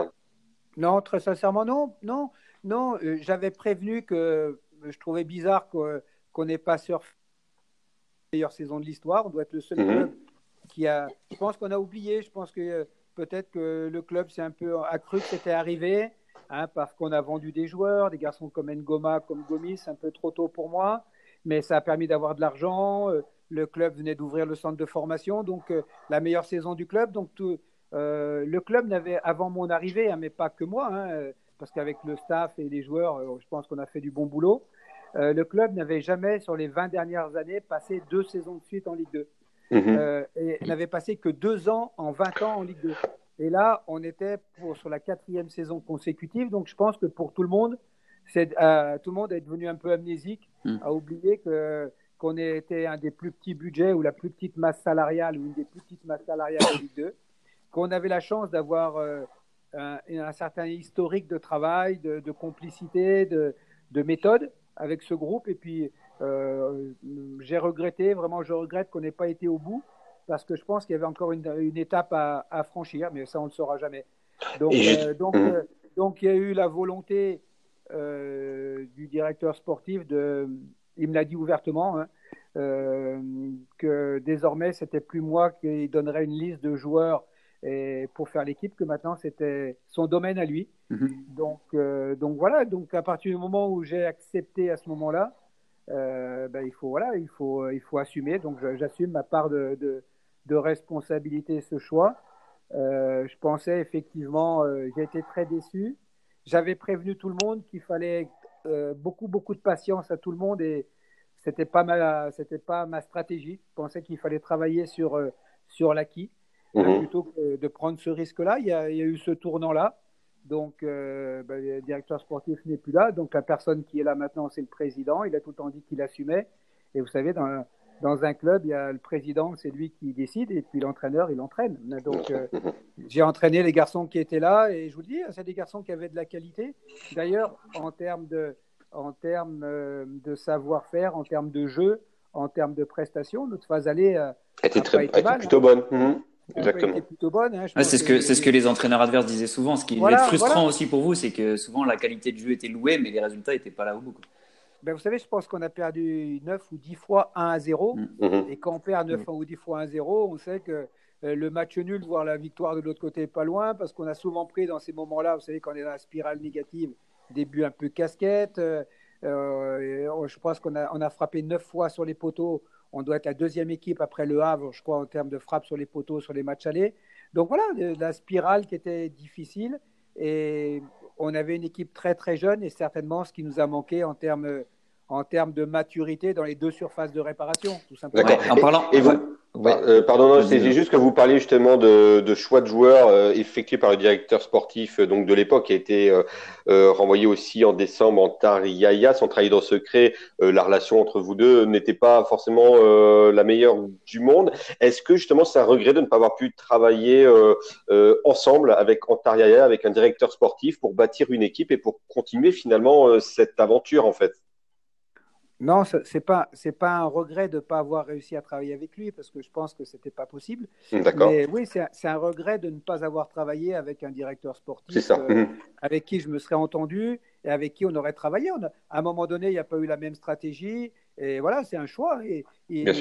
Non, très sincèrement, non. Non, non euh, j'avais prévenu que je trouvais bizarre qu'on n'ait pas surfé la meilleure saison de l'histoire. On doit être le seul mhm. club qui a. Je pense qu'on a oublié. Je pense que euh, peut-être que le club s'est un peu accru que c'était arrivé. Hein, parce qu'on a vendu des joueurs, des garçons comme Ngoma, comme Gomis, un peu trop tôt pour moi, mais ça a permis d'avoir de l'argent. Euh, le club venait d'ouvrir le centre de formation, donc euh, la meilleure saison du club. Donc tout, euh, le club n'avait, avant mon arrivée, hein, mais pas que moi, hein, parce qu'avec le staff et les joueurs, euh, je pense qu'on a fait du bon boulot. le club n'avait jamais, sur les 20 dernières années, passé deux saisons de suite en Ligue 2. Mhm. et n'avait passé que deux ans en 20 ans en Ligue 2. Et là, on était pour, sur la quatrième saison consécutive. Donc, je pense que pour tout le monde, c'est, tout le monde est devenu un peu amnésique, à mhm. a oublié que qu'on ait été un des plus petits budgets ou la plus petite masse salariale ou une des plus petites masses salariales de Ligue 2, qu'on avait la chance d'avoir euh, un, certain historique de travail, de, complicité, de, de, méthode avec ce groupe. Et puis, euh, j'ai regretté, vraiment, je regrette qu'on n'ait pas été au bout parce que je pense qu'il y avait encore une, une étape à, à, franchir, mais ça, on ne le saura jamais. Donc, euh, donc, mmh. donc, il y a eu la volonté du directeur sportif de il me l'a dit ouvertement, hein, euh, que désormais, c'était plus moi qui donnerais une liste de joueurs et pour faire l'équipe, que maintenant, c'était son domaine à lui. Mhm. Donc, euh, donc voilà, donc à partir du moment où j'ai accepté à ce moment-là, euh, ben, il, faut, voilà, il, faut, il faut assumer. Donc j'assume ma part de, de, de, responsabilité, ce choix. je pensais effectivement, j'ai été très déçu. J'avais prévenu tout le monde qu'il fallait euh, beaucoup, beaucoup de patience à tout le monde et c'était pas ma, c'était pas ma stratégie. Je pensais qu'il fallait travailler sur, euh, sur l'acquis mhm. plutôt que de prendre ce risque-là. Il, y a, eu ce tournant-là. Donc, euh, ben, le directeur sportif n'est plus là. Donc, la personne qui est là maintenant, c'est le président. Il a tout le temps dit qu'il assumait. Et vous savez, dans, dans un club, il y a le président, c'est lui qui décide, et puis l'entraîneur, il entraîne. Donc, euh, j'ai entraîné les garçons qui étaient là, et je vous le dis, c'est des garçons qui avaient de la qualité. D'ailleurs, en termes de, en termes euh, de savoir-faire, en termes de jeu, en termes de prestations, notre phase allée était, très, était plutôt hein. bonne. Mmh. Exactement. Plutôt bonne, hein, c'est ce que c'est ce que les entraîneurs adverses disaient souvent. Ce qui est frustrant aussi pour vous, c'est que souvent la qualité de jeu était louée, mais les résultats n'étaient pas là au bout. Ben, vous savez, je pense qu'on a perdu 9 ou 10 fois 1 à 0. Mm. Mm-hmm. Et quand on perd 9 mm. ou 10 fois 1 à 0, on sait que euh, le match nul, voire la victoire de l'autre côté, n'est pas loin, parce qu'on a souvent pris dans ces moments-là, vous savez, quand on est dans la spirale négative, des buts un peu casquettes. Euh, euh, je pense qu'on a, on a frappé 9 fois sur les poteaux. On doit être la deuxième équipe après le Havre, je crois, en termes de frappe sur les poteaux, sur les matchs allés. Donc voilà, la spirale qui était difficile. Et on avait une équipe très très jeune et certainement ce qui nous a manqué en termes en termes de maturité dans les deux surfaces de réparation, tout simplement. D'accord. En parlant, et, vous, euh, pardon, c'est juste que vous parliez justement de, de choix de joueurs euh, effectués par le directeur sportif euh, donc de l'époque, qui a été euh, renvoyé aussi en décembre en Tariaya, sans trahir dans secret. la relation entre vous deux n'était pas forcément la meilleure du monde. Est-ce que justement c'est un regret de ne pas avoir pu travailler ensemble avec Antariaya, avec un directeur sportif pour bâtir une équipe et pour continuer finalement cette aventure en fait? Non, ce n'est pas, pas un regret de ne pas avoir réussi à travailler avec lui, parce que je pense que ce n'était pas possible. Mais oui, c'est un regret de ne pas avoir travaillé avec un directeur sportif euh, mhm. avec qui je me serais entendu et avec qui on aurait travaillé. On à un moment donné, il n'y a pas eu la même stratégie. Et voilà, c'est un choix. Et, il, a,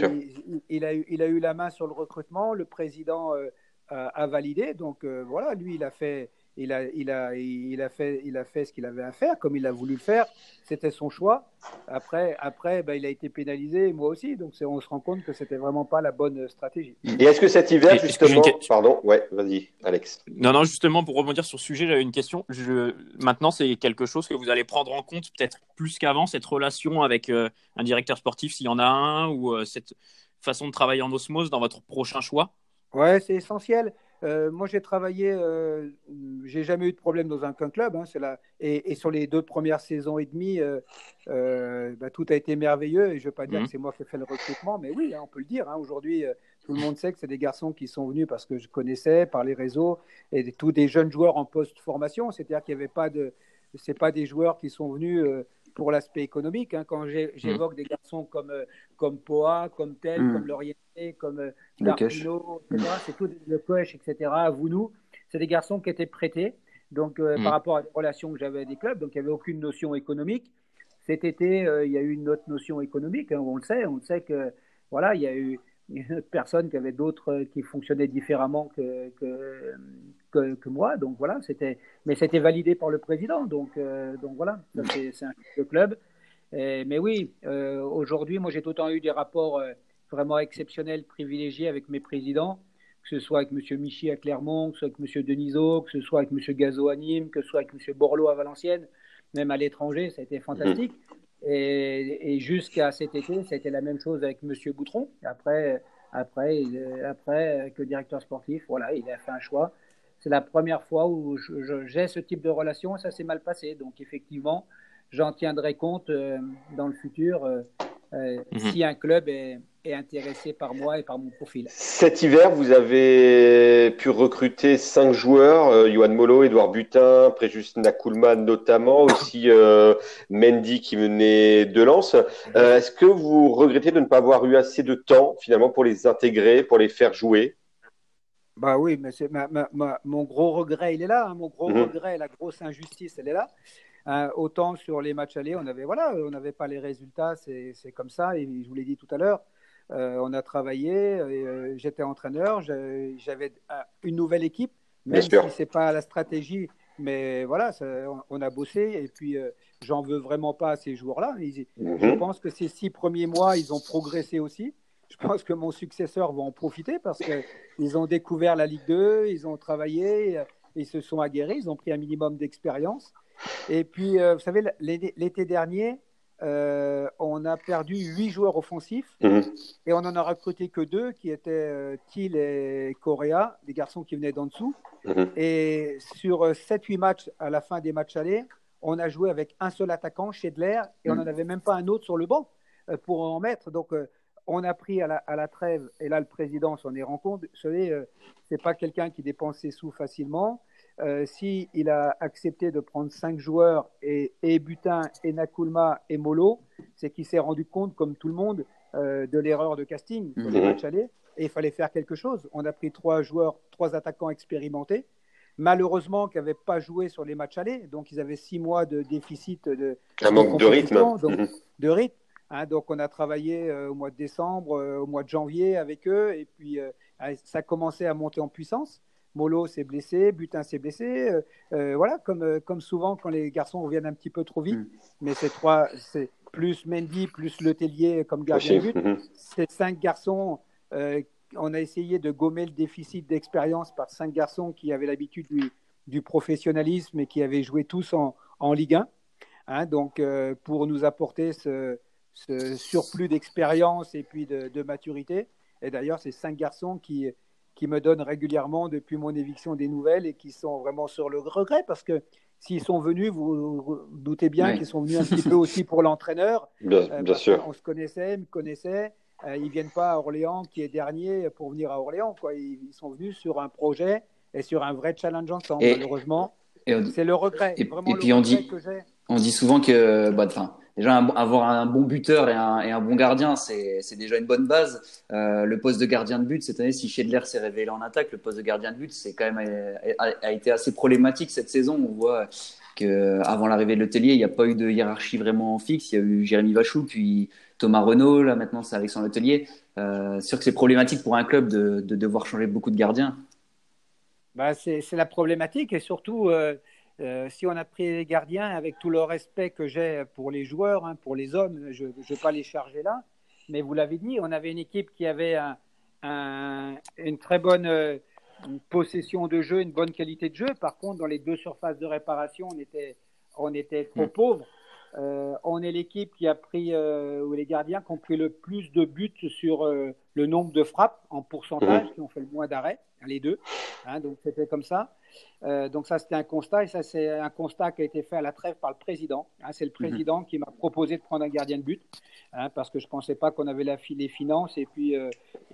il, a, eu la main sur le recrutement, le président euh, a, validé. Donc euh, voilà, lui, il a fait il a, il a, il a, fait, il a fait ce qu'il avait à faire, comme il a voulu le faire. C'était son choix. Après, après bah, il a été pénalisé, moi aussi. Donc, on se rend compte que c'était vraiment pas la bonne stratégie. Et est-ce que cet hiver, justement. Pardon, ouais, vas-y, Alex. Non, non, justement, pour rebondir sur ce sujet, j'avais une question. Je... Maintenant, c'est quelque chose que vous allez prendre en compte, peut-être plus qu'avant, cette relation avec euh, un directeur sportif, s'il y en a un, ou euh, cette façon de travailler en osmose dans votre prochain choix? Ouais, c'est essentiel. Euh, moi, j'ai travaillé, euh, j'ai jamais eu de problème dans un club. Hein, c'est la... et, et, sur les deux premières saisons et demie, euh, euh bah, tout a été merveilleux. Et je ne veux pas dire mmh. que c'est moi qui ai fait le recrutement, mais oui, hein, on peut le dire. Hein, Aujourd'hui, tout le monde sait que c'est des garçons qui sont venus parce que je connaissais par les réseaux et tous des jeunes joueurs en post-formation. C'est-à-dire qu'il n'y avait pas de, c'est pas des joueurs qui sont venus pour l'aspect économique. Hein, quand mmh. j'évoque des garçons comme, euh, comme Poa, comme Tel, mmh. comme Lorienté, comme euh, Darpino, mmh. c'est tout le coach, etc., nous, c'est des garçons qui étaient prêtés. Donc, euh, par rapport à des relations que j'avais avec des clubs, donc il n'y avait aucune notion économique. Cet été, il y a eu une autre notion économique, hein, on le sait. On sait que, voilà, il y a eu une autre personne qui avait d'autres qui fonctionnaient différemment que, que, que, moi. Donc voilà, c'était, mais c'était validé par le président. Donc, euh, donc voilà, c'est, un club. mais oui, euh, aujourd'hui, moi j'ai tout le temps eu des rapports euh, vraiment exceptionnels, privilégiés avec mes présidents, que ce soit avec M. Michi à Clermont, que ce soit avec M. Denisot, que ce soit avec M. Gazo à Nîmes, que ce soit avec M. Borloo à Valenciennes, même à l'étranger, ça a été fantastique. Et, et jusqu'à cet été, ça a été la même chose avec M. Boutron. Après, après, après que directeur sportif, voilà, il a fait un choix c'est la première fois où j'ai ce type de relation et ça s'est mal passé. Donc effectivement, j'en tiendrai compte euh, dans le futur euh, euh, mhm. si un club est, intéressé par moi et par mon profil. Cet hiver, vous avez pu recruter cinq joueurs, Johan Molo, Edouard Butin, Préjus Nakulman notamment, aussi Mendy qui venait de Lens. Est-ce que vous regrettez de ne pas avoir eu assez de temps finalement pour les intégrer, pour les faire jouer? Bah oui, mais c'est mon gros regret, il est là. Hein. mon gros mhm. regret, la grosse injustice, elle est là. Euh, autant sur les matchs allés, on avait voilà, on n'avait pas les résultats, c'est comme ça. Et je vous l'ai dit tout à l'heure, euh, on a travaillé. Euh, j'étais entraîneur, j'avais une nouvelle équipe, même si c'est pas la stratégie, mais voilà, on, a bossé. Et puis j'en veux vraiment pas à ces joueurs-là. Mhm. Je pense que ces six premiers mois, ils ont progressé aussi je pense que mon successeur va en profiter parce qu'ils ont découvert la Ligue 2, ils ont travaillé, ils se sont aguerris, ils ont pris un minimum d'expérience. Et puis, euh, vous savez, l'été dernier, euh, on a perdu huit joueurs offensifs mhm. et on en a recruté que deux qui étaient euh, Thiel et Correa, des garçons qui venaient d'en dessous. Mhm. Et sur 7-8 matchs à la fin des matchs allés, on a joué avec un seul attaquant, Schedler, et on n'en mhm. avait même pas un autre sur le banc pour en mettre. Donc, on a pris à la, trêve, et là le président s'en est rendu compte, ce n'est euh, pas quelqu'un qui dépense ses sous facilement. Euh, S'il il a accepté de prendre cinq joueurs, et, et Butin, et Nakulma, et Molo, c'est qu'il s'est rendu compte, comme tout le monde, euh, de l'erreur de casting sur les matchs allés, et il fallait faire quelque chose. On a pris trois joueurs, trois attaquants expérimentés, malheureusement qui n'avaient pas joué sur les matchs allés, donc ils avaient six mois de déficit de, un manque de rythme, de rythme. Hein, donc on a travaillé euh, au mois de décembre, euh, au mois de janvier avec eux, et puis euh, ça a commencé à monter en puissance. Molo s'est blessé, Butin s'est blessé. voilà, comme, comme souvent quand les garçons reviennent un petit peu trop vite. Mm. Mais c'est trois, c'est plus Mendy, plus Letellier comme gardien de but. Mm-hmm. Ces cinq garçons, on a essayé de gommer le déficit d'expérience par cinq garçons qui avaient l'habitude du, du, professionnalisme et qui avaient joué tous en, en Ligue 1. Hein, donc, pour nous apporter ce, ce surplus d'expérience et puis de, maturité. Et d'ailleurs, c'est cinq garçons qui, qui me donnent régulièrement depuis mon éviction des nouvelles et qui sont vraiment sur le regret parce que s'ils sont venus, vous, doutez bien qu'ils sont venus un petit peu aussi pour l'entraîneur. (laughs) Bien, euh, sûr. On se connaissait, me. Euh, ils viennent pas à Orléans, qui est dernier, pour venir à Orléans. Quoi. Ils, sont venus sur un projet et sur un vrai challenge ensemble, malheureusement. C'est le regret. Et, puis on dit, on dit souvent que, bah, déjà avoir un bon buteur et un, bon gardien, c'est déjà une bonne base. Euh, le poste de gardien de but cette année, si Schedler s'est révélé en attaque, le poste de gardien de but, c'est quand même a, été assez problématique cette saison. On voit que avant l'arrivée de Letellier, il n'y a pas eu de hiérarchie vraiment fixe. Il y a eu Jérémy Vachou, puis Thomas Renault. Là maintenant, c'est Alexandre Letellier. Euh, sûr que c'est problématique pour un club de, de devoir changer beaucoup de gardiens. bah, c'est la problématique et surtout, euh, euh, si on a pris les gardiens, avec tout le respect que j'ai pour les joueurs, hein, pour les hommes, je ne vais pas les charger là, mais vous l'avez dit, on avait une équipe qui avait un, une très bonne euh, possession de jeu, une bonne qualité de jeu. Par contre, dans les deux surfaces de réparation, on était, on était trop mm. pauvres. Euh, on est l'équipe qui a pris, ou les gardiens qui ont pris le plus de buts sur le nombre de frappes en pourcentage, mmh. qui ont fait le moins d'arrêts, hein, les deux. Hein, donc c'était comme ça. Donc ça c'était un constat, et ça c'est un constat qui a été fait à la trêve par le président. Hein, c'est le mmh. président qui m'a proposé de prendre un gardien de but, parce que je pensais pas qu'on avait la, les finances. Et puis,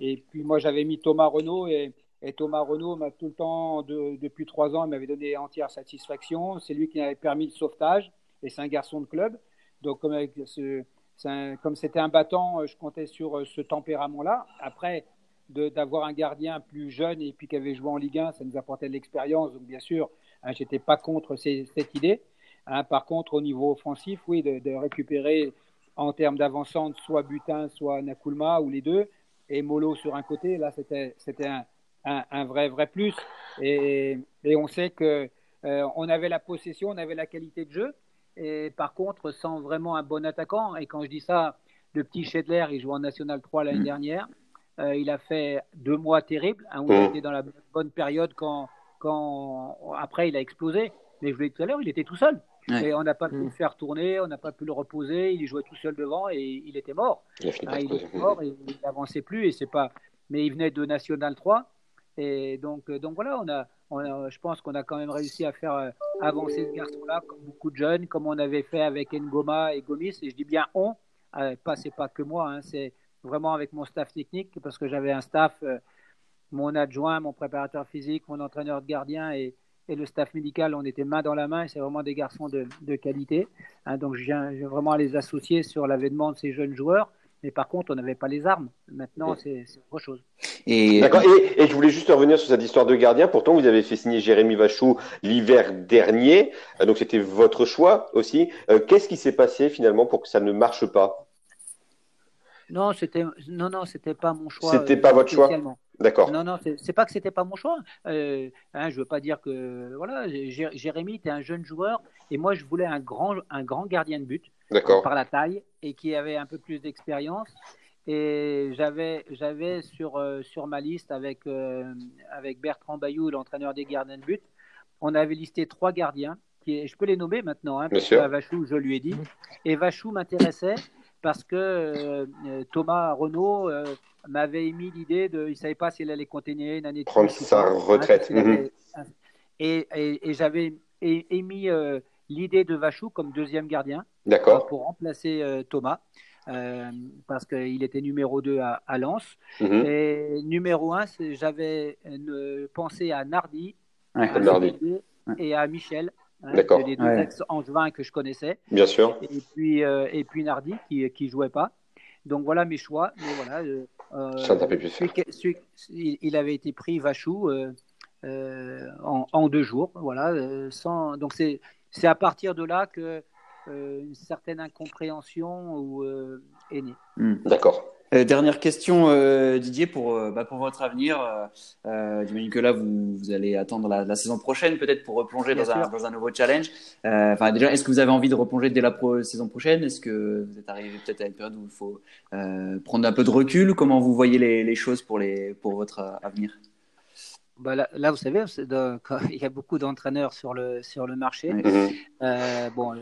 et puis moi j'avais mis Thomas Renault et, Thomas Renault m'a tout le temps, depuis trois ans, il m'avait donné entière satisfaction. C'est lui qui m'avait permis le sauvetage et c'est un garçon de club. Donc, comme, c'était un battant, euh, je comptais sur euh, ce tempérament-là. Après, d'avoir un gardien plus jeune et puis qui avait joué en Ligue 1, ça nous apportait de l'expérience. Donc, bien sûr, hein, je n'étais pas contre cette idée. Hein. par contre, au niveau offensif, oui, de, récupérer en termes d'avancante soit Butin, soit Nakulma ou les deux, et Molo sur un côté, là, c'était un, un, un, vrai, vrai plus. Et, et on sait que euh, on avait la possession, on avait la qualité de jeu, et par contre, sans vraiment un bon attaquant, et quand je dis ça, le petit Schedler, il joue en National 3 l'année mm. dernière. Euh, il a fait deux mois terribles, hein, où il mm. était dans la bonne période quand, quand après il a explosé. Mais je vous l'ai dit tout à l'heure, il était tout seul. Et on n'a pas pu mm. le faire tourner, on n'a pas pu le reposer. Il jouait tout seul devant et il était mort. Il, hein, était mort et il n'avançait plus. Et c'est pas. Mais il venait de National 3. Et donc, donc voilà, on a, je pense qu'on a quand même réussi à faire euh, avancer ce garçon-là, comme beaucoup de jeunes, comme on avait fait avec Ngoma et Gomis. Et je dis bien on, euh, pas c'est pas que moi, hein, c'est vraiment avec mon staff technique, parce que j'avais un staff, euh, mon adjoint, mon préparateur physique, mon entraîneur de gardien et, le staff médical, on était main dans la main et c'est vraiment des garçons de, qualité. Hein, donc je viens, je viens, vraiment à les associer sur l'avènement de ces jeunes joueurs. Mais par contre, on n'avait pas les armes. Maintenant, c'est autre chose. Et... D'accord. Et, je voulais juste revenir sur cette histoire de gardien. Pourtant, vous avez fait signer Jérémy Vachou l'hiver dernier. Euh, donc, c'était votre choix aussi. Euh, qu'est-ce qui s'est passé finalement pour que ça ne marche pas? Non, c'était non, non, c'était pas mon choix. C'était pas votre choix. D'accord. Non, non, c'est pas que c'était pas mon choix. Euh, hein, je veux pas dire que voilà, Jérémy était un jeune joueur et moi je voulais un grand, un grand gardien de but par la taille et qui avait un peu plus d'expérience. Et j'avais, j'avais sur, euh, sur ma liste avec, euh, avec Bertrand Bayou, l'entraîneur des gardiens de but, on avait listé trois gardiens. Qui, je peux les nommer maintenant, hein, parce Vachou, je lui ai dit. Et Vachou m'intéressait parce que euh, Thomas Renault m'avait émis l'idée de. Il ne savait pas s'il allait continuer une année de Prendre sa retraite. Mhm. et, et, et j'avais émis l'idée de Vachou comme deuxième gardien pour remplacer euh, Thomas. Euh, parce qu'il était numéro 2 à, à Lens. Mhm. Et numéro 1, j'avais pensé à Nardi, à et à Michel. Hein, les deux ex-angevins que je connaissais. Bien sûr. Et puis, euh, et puis Nardi, qui ne jouait pas. Donc voilà mes choix. Mais voilà, il, avait été pris Vachou en, en, deux jours. Voilà, sans, donc c'est c'est à partir de là que euh, une certaine incompréhension euh, est née. Hmm. D'accord. Euh, dernière question, Didier, pour, bah, pour votre avenir. J'imagine que là, vous, vous allez attendre la, saison prochaine, peut-être pour replonger dans un, dans un, nouveau challenge. Enfin, déjà, est-ce que vous avez envie de replonger dès la saison prochaine? Est-ce que vous êtes arrivé peut-être à une période où il faut prendre un peu de recul? Comment vous voyez les, les choses pour, les, pour votre avenir? Bah là, vous savez, (laughs) il y a beaucoup d'entraîneurs sur le, sur le marché. Euh, bon,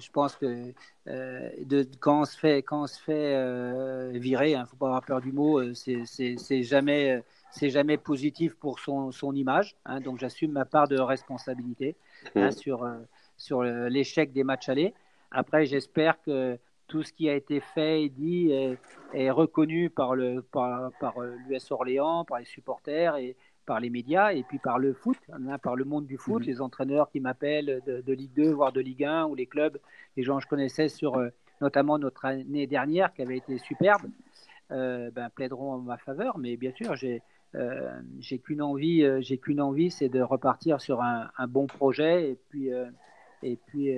je pense que euh, de, quand on se fait, quand on se fait euh, virer, il hein, ne faut pas avoir peur du mot, c'est jamais, c'est jamais positif pour son, son image. Hein, donc j'assume ma part de responsabilité hein, mhm. sur, sur l'échec des matchs allés. Après, j'espère que tout ce qui a été fait et dit est, est reconnu par le par, par l'US Orléans, par les supporters et, par les médias et puis par le foot, hein, par le monde du foot, mhm. les entraîneurs qui m'appellent de, Ligue 2, voire de Ligue 1, ou les clubs, les gens que je connaissais sur euh, notamment notre année dernière qui avait été superbe, euh, ben, plaideront en ma faveur. Mais bien sûr, j'ai euh, qu'une envie, j'ai qu'une envie, c'est de repartir sur un, bon projet et puis et puis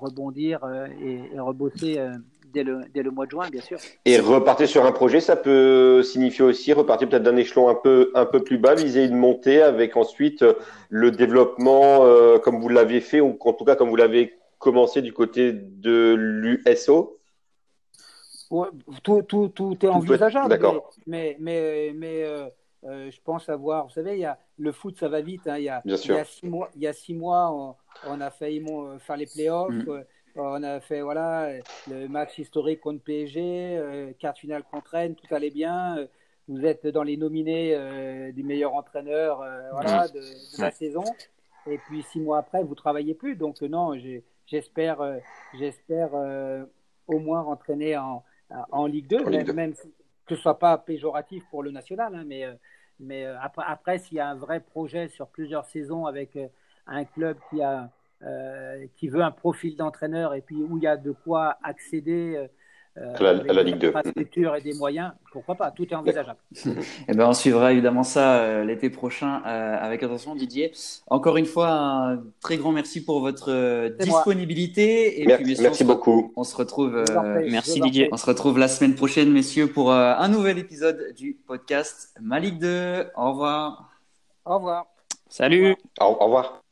rebondir et, rebosser dès le, dès le mois de juin, bien sûr. Et repartir sur un projet, ça peut signifier aussi repartir peut-être d'un échelon un peu, un peu plus bas, viser une montée avec ensuite le développement comme vous l'avez fait, ou en tout cas comme vous l'avez commencé du côté de l'USO tout, tout, tout, est envisageable. Mais, mais, mais, euh, euh, je pense avoir, vous savez, il y a, le foot, ça va vite. Hein, il, y a, il, y a six mois, il y a six mois, on, a failli faire les playoffs. Mm. On a fait voilà, le match historique contre PSG, euh, quart finale contre Rennes, tout allait bien. Vous êtes dans les nominés du meilleur entraîneur voilà, mm. de, la saison. Et puis six mois après, vous travaillez plus. Donc non, j'espère, j'espère au moins entraîner en, en Ligue 2, même, que ce soit pas péjoratif pour le national, hein, mais, euh, mais euh, après, après s'il y a un vrai projet sur plusieurs saisons avec euh, un club qui, a, qui veut un profil d'entraîneur et puis où il y a de quoi accéder euh, à la, Ligue 2. et des moyens, pourquoi pas, tout est envisageable. (laughs) eh ben, on suivra évidemment ça euh, l'été prochain euh, avec attention, Didier. Encore une fois, un très grand merci pour votre disponibilité. Et merci, merci beaucoup. On se retrouve. merci Didier. On se retrouve la semaine prochaine, messieurs, pour un nouvel épisode du podcast Ma Ligue 2. Au revoir. Au revoir. Salut. au revoir.